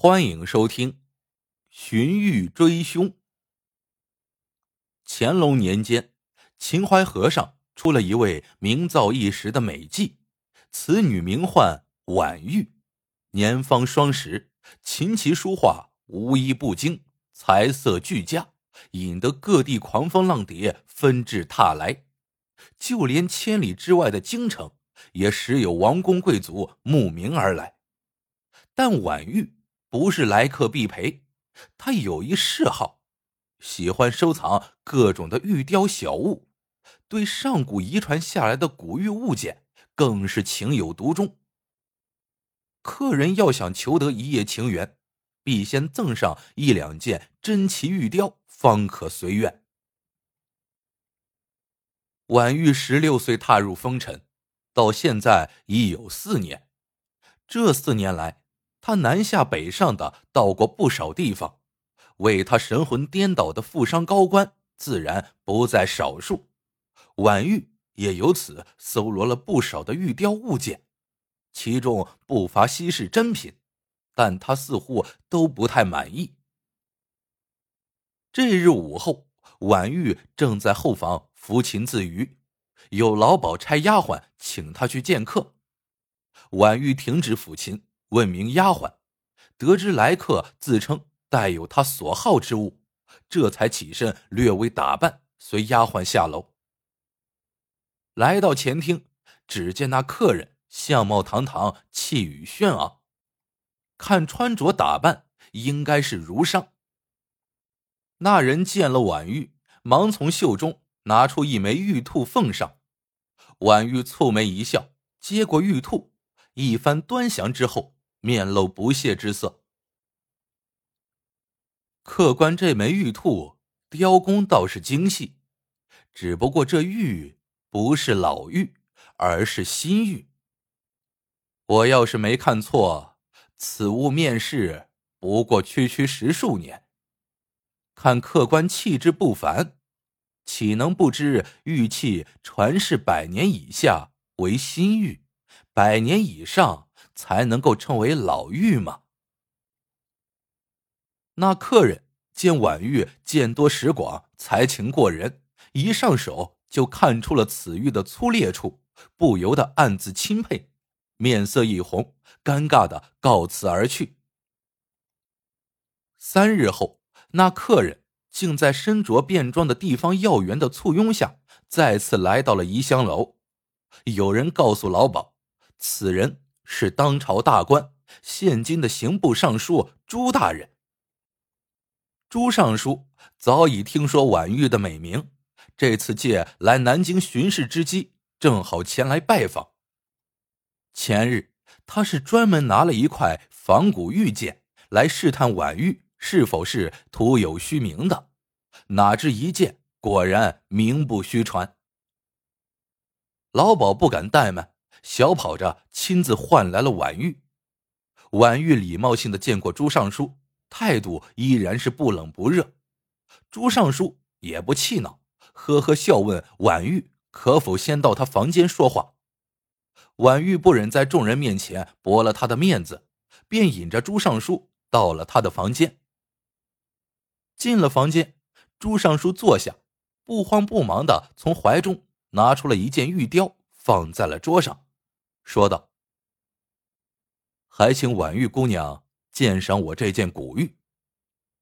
欢迎收听《寻玉追凶》。乾隆年间，秦淮河上出了一位名噪一时的美妓，此女名唤婉玉，年方双十，琴棋书画无一不精，才色俱佳，引得各地狂风浪蝶纷至沓来，就连千里之外的京城，也时有王公贵族慕名而来。但婉玉。不是来客必陪，他有一嗜好，喜欢收藏各种的玉雕小物，对上古遗传下来的古玉物件更是情有独钟。客人要想求得一夜情缘，必先赠上一两件珍奇玉雕，方可随愿。婉玉十六岁踏入风尘，到现在已有四年，这四年来。他南下北上的到过不少地方，为他神魂颠倒的富商高官自然不在少数。婉玉也由此搜罗了不少的玉雕物件，其中不乏稀世珍品，但他似乎都不太满意。这日午后，婉玉正在后房抚琴自娱，有老鸨差丫鬟请他去见客。婉玉停止抚琴。问明丫鬟，得知来客自称带有他所好之物，这才起身略微打扮，随丫鬟下楼。来到前厅，只见那客人相貌堂堂，气宇轩昂，看穿着打扮，应该是儒商。那人见了婉玉，忙从袖中拿出一枚玉兔奉上。婉玉蹙眉一笑，接过玉兔，一番端详之后。面露不屑之色。客官，这枚玉兔雕工倒是精细，只不过这玉不是老玉，而是新玉。我要是没看错，此物面世不过区区十数年。看客官气质不凡，岂能不知玉器传世百年以下为新玉，百年以上？才能够称为老妪吗？那客人见婉玉见多识广，才情过人，一上手就看出了此玉的粗劣处，不由得暗自钦佩，面色一红，尴尬的告辞而去。三日后，那客人竟在身着便装的地方要员的簇拥下，再次来到了怡香楼。有人告诉老鸨，此人。是当朝大官，现今的刑部尚书朱大人。朱尚书早已听说婉玉的美名，这次借来南京巡视之机，正好前来拜访。前日，他是专门拿了一块仿古玉剑来试探婉玉是否是徒有虚名的，哪知一见，果然名不虚传。老鸨不敢怠慢。小跑着亲自换来了婉玉，婉玉礼貌性的见过朱尚书，态度依然是不冷不热。朱尚书也不气恼，呵呵笑问婉玉可否先到他房间说话。婉玉不忍在众人面前驳了他的面子，便引着朱尚书到了他的房间。进了房间，朱尚书坐下，不慌不忙的从怀中拿出了一件玉雕，放在了桌上。说道：“还请婉玉姑娘鉴赏我这件古玉，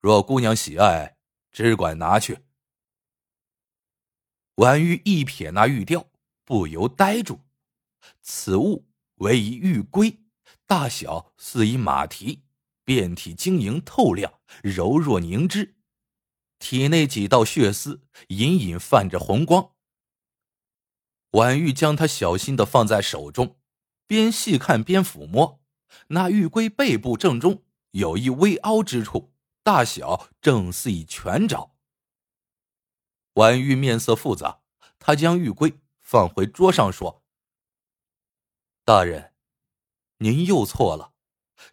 若姑娘喜爱，只管拿去。”婉玉一瞥那玉雕，不由呆住。此物为一玉龟，大小似一马蹄，遍体晶莹透亮，柔若凝脂，体内几道血丝隐隐泛着红光。婉玉将它小心的放在手中。边细看边抚摸，那玉龟背部正中有一微凹之处，大小正似一拳爪。婉玉面色复杂，他将玉龟放回桌上，说：“大人，您又错了，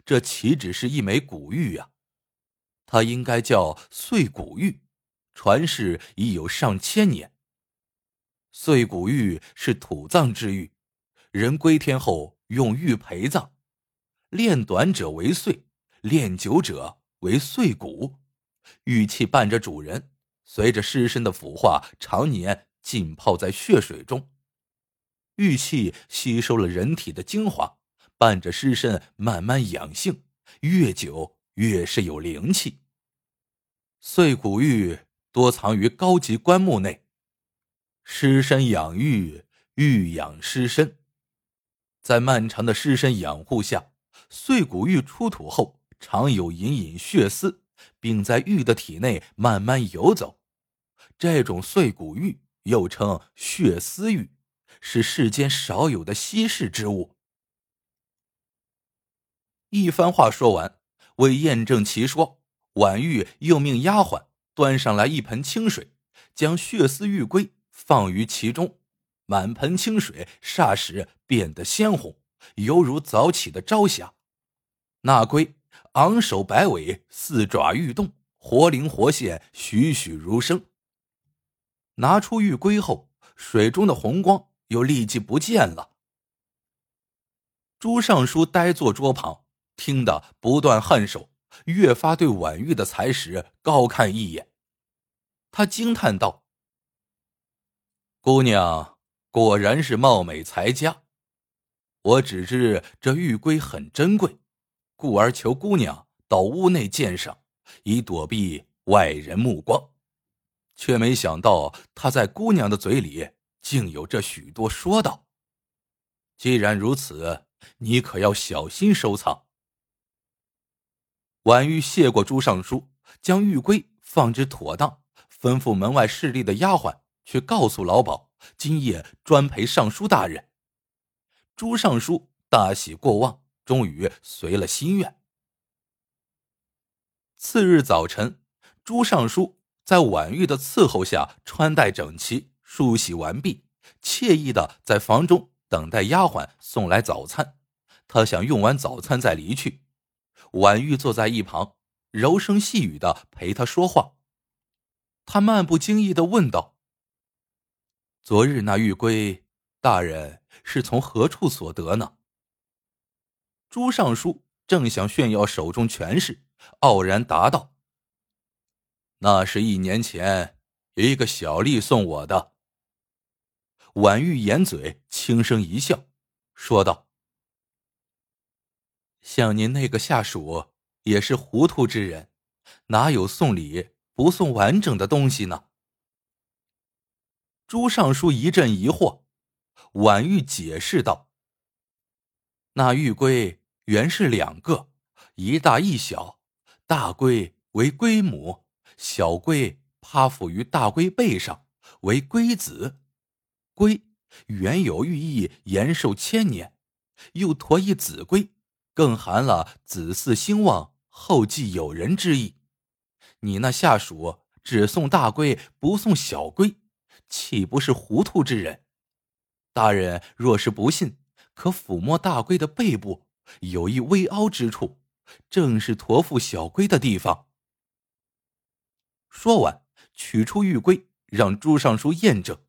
这岂止是一枚古玉呀？它应该叫碎骨玉，传世已有上千年。碎骨玉是土葬之玉。”人归天后用玉陪葬，炼短者为碎，炼久者为碎骨，玉器伴着主人，随着尸身的腐化，常年浸泡在血水中。玉器吸收了人体的精华，伴着尸身慢慢养性，越久越是有灵气。碎骨玉多藏于高级棺木内，尸身养玉，玉养尸身。在漫长的尸身养护下，碎骨玉出土后，常有隐隐血丝，并在玉的体内慢慢游走。这种碎骨玉又称血丝玉。是世间少有的稀世之物。一番话说完，为验证其说，婉玉又命丫鬟端上来一盆清水，将血丝玉龟放于其中，满盆清水霎时变得鲜红，犹如早起的朝霞。那龟昂首摆尾，四爪欲动，活灵活现，栩栩如生。拿出玉龟后，水中的红光。又立即不见了。朱尚书呆坐桌旁，听得不断颔首，越发对婉玉的才识高看一眼。他惊叹道：“姑娘果然是貌美才佳。我只知这玉龟很珍贵，故而求姑娘到屋内鉴赏，以躲避外人目光，却没想到她在姑娘的嘴里。”竟有这许多说道。既然如此，你可要小心收藏。婉玉谢过朱尚书，将玉龟放置妥当，吩咐门外侍立的丫鬟去告诉老鸨，今夜专陪尚书大人。朱尚书大喜过望，终于随了心愿。次日早晨，朱尚书在婉玉的伺候下，穿戴整齐。梳洗完毕，惬意的在房中等待丫鬟送来早餐。他想用完早餐再离去。婉玉坐在一旁，柔声细语的陪他说话。他漫不经意的问道：“昨日那玉龟，大人是从何处所得呢？”朱尚书正想炫耀手中权势，傲然答道：“那是一年前一个小吏送我的。”婉玉掩嘴，轻声一笑，说道：“像您那个下属也是糊涂之人，哪有送礼不送完整的东西呢？”朱尚书一阵疑惑，婉玉解释道：“那玉龟原是两个，一大一小，大龟为龟母，小龟趴伏于大龟背上，为龟子。”龟原有寓意延寿千年，又驮一子龟，更含了子嗣兴旺、后继有人之意。你那下属只送大龟不送小龟，岂不是糊涂之人？大人若是不信，可抚摸大龟的背部，有一微凹之处，正是驮负小龟的地方。说完，取出玉龟，让朱尚书验证。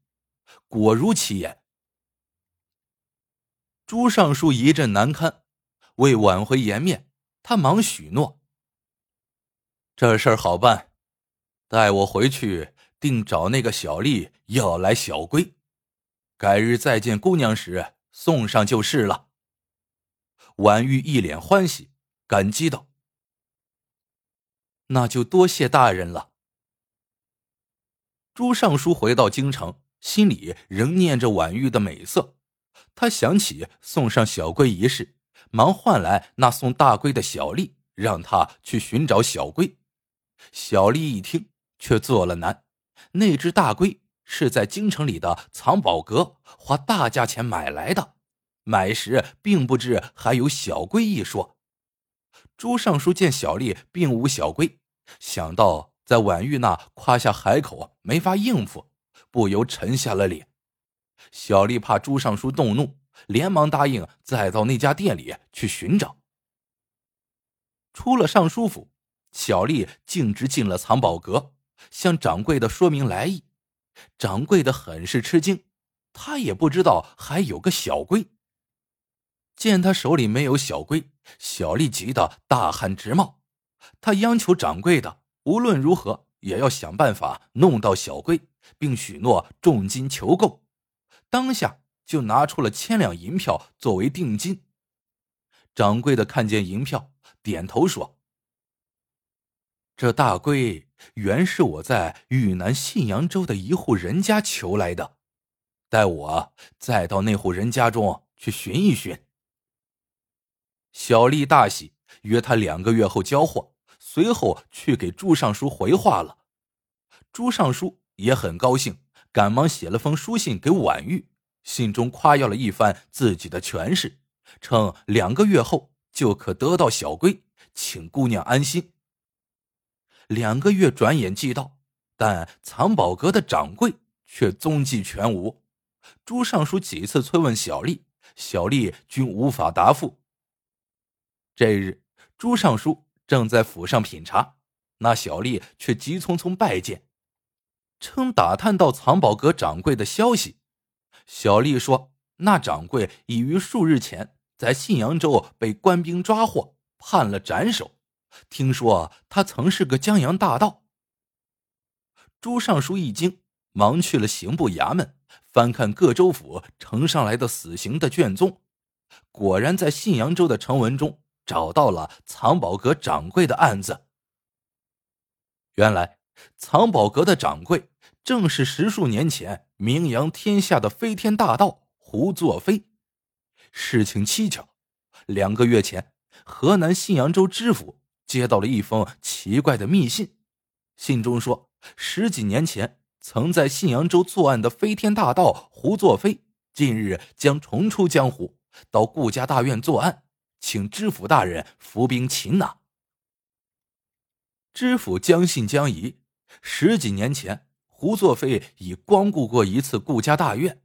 果如其言，朱尚书一阵难堪，为挽回颜面，他忙许诺：“这事儿好办，待我回去，定找那个小吏要来小龟，改日再见姑娘时送上就是了。”婉玉一脸欢喜，感激道：“那就多谢大人了。”朱尚书回到京城。心里仍念着婉玉的美色，他想起送上小龟一事，忙唤来那送大龟的小丽，让他去寻找小龟。小丽一听，却做了难。那只大龟是在京城里的藏宝阁花大价钱买来的，买时并不知还有小龟一说。朱尚书见小丽并无小龟，想到在婉玉那夸下海口，没法应付。不由沉下了脸。小丽怕朱尚书动怒，连忙答应再到那家店里去寻找。出了尚书府，小丽径直进了藏宝阁，向掌柜的说明来意。掌柜的很是吃惊，他也不知道还有个小龟。见他手里没有小龟，小丽急得大汗直冒，他央求掌柜的无论如何也要想办法弄到小龟，并许诺重金求购。当下就拿出了千两银票作为定金。掌柜的看见银票，点头说：“这大龟原是我在豫南信阳州的一户人家求来的，待我再到那户人家中去寻一寻。”小丽大喜，约他两个月后交货，随后去给朱尚书回话了。朱尚书也很高兴，赶忙写了封书信给婉玉，信中夸耀了一番自己的权势。称两个月后就可得到小龟，请姑娘安心。两个月转眼即到，但藏宝阁的掌柜却踪迹全无。朱尚书几次催问小丽，小丽均无法答复。这日，朱尚书正在府上品茶，那小丽却急匆匆拜见，称打探到藏宝阁掌柜的消息。小丽说，那掌柜已于数日前。在信阳州被官兵抓获，判了斩首。听说他曾是个江洋大盗。朱尚书一惊，忙去了刑部衙门，翻看各州府呈上来的死刑的卷宗，果然在信阳州的呈文中找到了藏宝阁掌柜的案子。原来，藏宝阁的掌柜正是十数年前名扬天下的飞天大盗胡作非。事情蹊跷，两个月前，河南信阳州知府接到了一封奇怪的密信，信中说，十几年前曾在信阳州作案的飞天大盗胡作非，近日将重出江湖，到顾家大院作案，请知府大人伏兵擒拿。知府将信将疑，十几年前胡作非已光顾过一次顾家大院。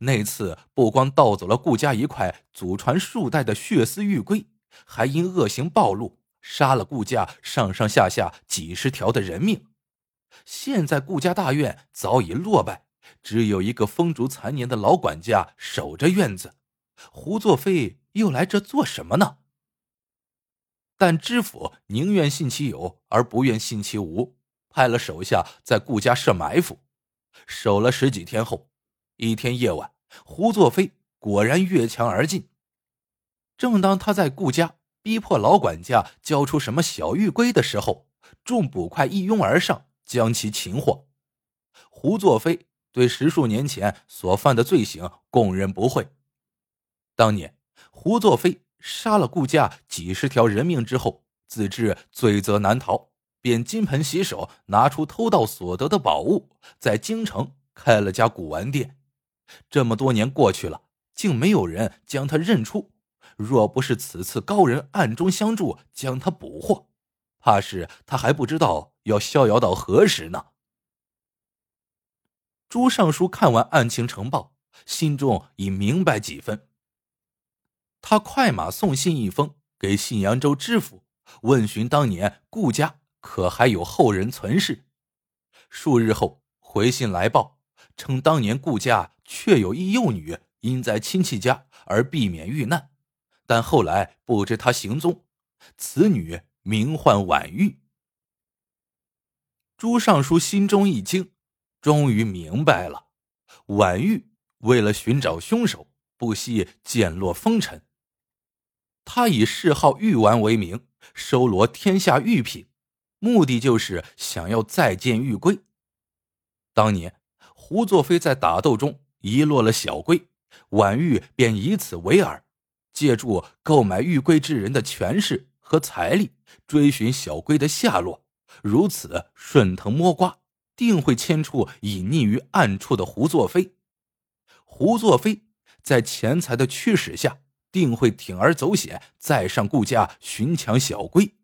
那次不光盗走了顾家一块祖传数代的血丝玉龟，还因恶行暴露，杀了顾家上上下下几十条的人命。现在顾家大院早已落败，只有一个风烛残年的老管家守着院子。胡作非又来这做什么呢？但知府宁愿信其有，而不愿信其无，派了手下在顾家设埋伏，守了十几天后。一天夜晚，胡作非果然越墙而进。正当他在顾家逼迫老管家交出什么小玉龟的时候，众捕快一拥而上，将其擒获。胡作非对十数年前所犯的罪行供认不讳。当年胡作非杀了顾家几十条人命之后，自知罪责难逃，便金盆洗手，拿出偷盗所得的宝物，在京城开了家古玩店。这么多年过去了，竟没有人将他认出。若不是此次高人暗中相助，将他捕获，怕是他还不知道要逍遥到何时呢。朱尚书看完案情呈报，心中已明白几分。他快马送信一封给信阳州知府，问询当年顾家可还有后人存世。数日后回信来报。称当年顾家确有一幼女因在亲戚家而避免遇难，但后来不知他行踪。此女名唤婉玉。朱尚书心中一惊，终于明白了：婉玉为了寻找凶手，不惜减落风尘。他以嗜好玉丸为名，收罗天下玉品，目的就是想要再见玉龟。当年。胡作非在打斗中遗落了小龟，婉玉便以此为饵，借助购买玉龟之人的权势和财力，追寻小龟的下落。如此顺藤摸瓜，定会牵出隐匿于暗处的胡作非。胡作非在钱财的驱使下，定会铤而走险，再上顾家寻抢小龟。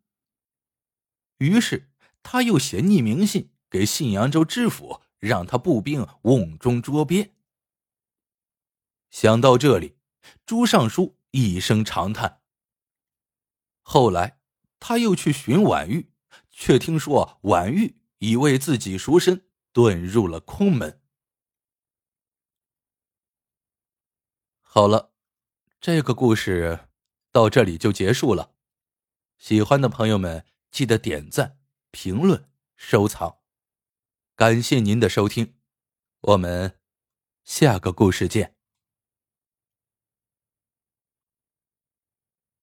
于是，他又写匿名信给信阳州知府。让他步兵瓮中捉鳖。想到这里，朱尚书一声长叹。后来，他又去寻婉玉，却听说婉玉已为自己赎身，遁入了空门。好了，这个故事到。这里就结束了。喜欢的朋友们记得点赞、评论、收藏，感谢您的收听，我们下个故事见。